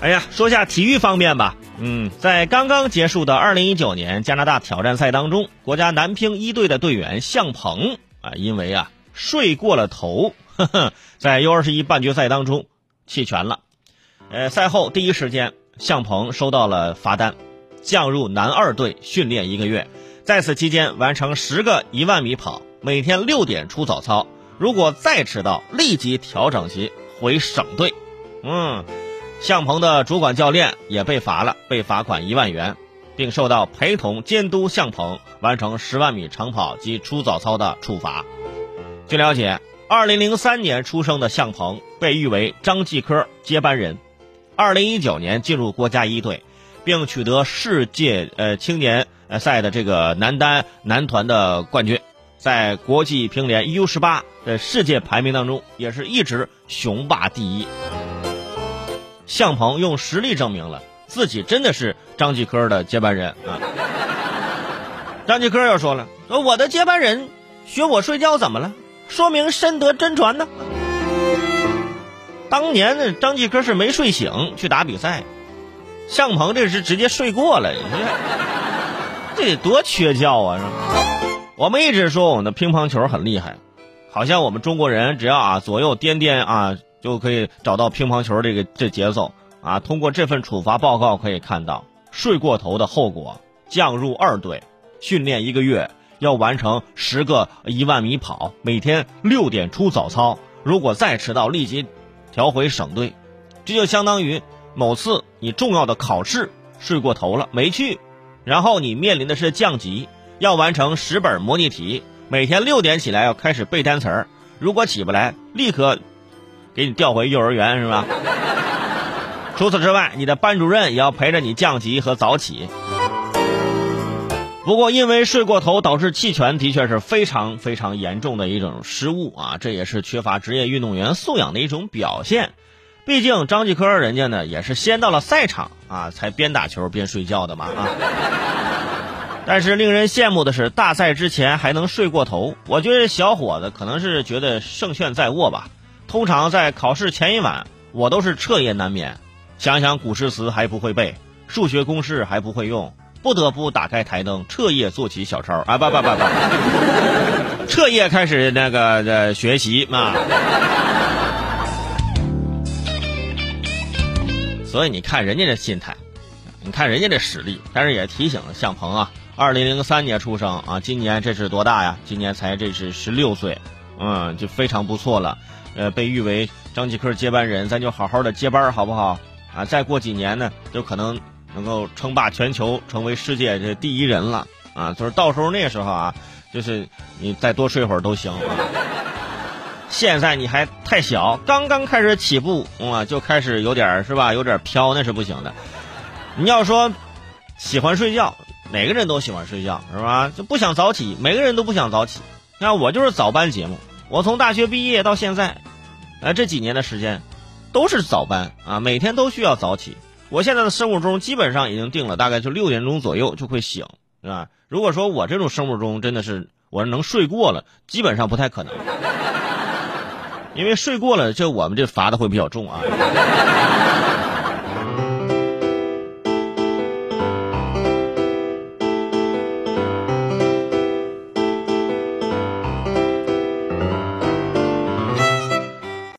哎呀，说下体育方面吧。嗯，在刚刚结束的2019年加拿大挑战赛当中，国家男乒一队的队员向鹏啊，因为啊睡过了头，呵呵，在 U21 半决赛当中弃权了。呃，赛后第一时间，向鹏收到了罚单，降入男二队训练一个月，在此期间完成十个一万米跑，每天六点出早操。如果再迟到，立即调整其回省队。嗯。向鹏的主管教练也被罚了，被罚款一万元，并受到陪同监督向鹏完成十万米长跑及出早操的处罚。据了解，二零零三年出生的向鹏被誉为张继科接班人，二零一九年进入国家一队，并取得世界呃青年呃赛的这个男单男团的冠军，在国际乒联 U 十八的世界排名当中也是一直雄霸第一。向鹏用实力证明了自己真的是张继科的接班人啊！张继科又说了：“说我的接班人学我睡觉怎么了？说明深得真传呢。”当年呢，张继科是没睡醒去打比赛，向鹏这是直接睡过了，这得多缺觉啊！我们一直说我们的乒乓球很厉害，好像我们中国人只要啊左右颠颠啊。就可以找到乒乓球这个这节奏啊！通过这份处罚报告可以看到，睡过头的后果：降入二队，训练一个月，要完成十个一万米跑，每天六点出早操。如果再迟到，立即调回省队。这就相当于某次你重要的考试睡过头了没去，然后你面临的是降级，要完成十本模拟题，每天六点起来要开始背单词儿。如果起不来，立刻。给你调回幼儿园是吧？除此之外，你的班主任也要陪着你降级和早起。不过，因为睡过头导致弃权，的确是非常非常严重的一种失误啊！这也是缺乏职业运动员素养的一种表现。毕竟张继科人家呢也是先到了赛场啊，才边打球边睡觉的嘛啊。但是令人羡慕的是，大赛之前还能睡过头，我觉得小伙子可能是觉得胜券在握吧。通常在考试前一晚，我都是彻夜难眠，想想古诗词还不会背，数学公式还不会用，不得不打开台灯，彻夜做起小抄啊！不不不不，彻夜开始那个的学习嘛。所以你看人家这心态，你看人家这实力，但是也提醒了向鹏啊，二零零三年出生啊，今年这是多大呀？今年才这是十六岁，嗯，就非常不错了。呃，被誉为张继科接班人，咱就好好的接班好不好？啊，再过几年呢，就可能能够称霸全球，成为世界这第一人了啊！就是到时候那时候啊，就是你再多睡会儿都行。现在你还太小，刚刚开始起步啊，就开始有点是吧？有点飘，那是不行的。你要说喜欢睡觉，每个人都喜欢睡觉是吧？就不想早起，每个人都不想早起。那我就是早班节目。我从大学毕业到现在，呃，这几年的时间，都是早班啊，每天都需要早起。我现在的生物钟基本上已经定了，大概就六点钟左右就会醒，是吧？如果说我这种生物钟真的是我能睡过了，基本上不太可能，因为睡过了，这我们这罚的会比较重啊。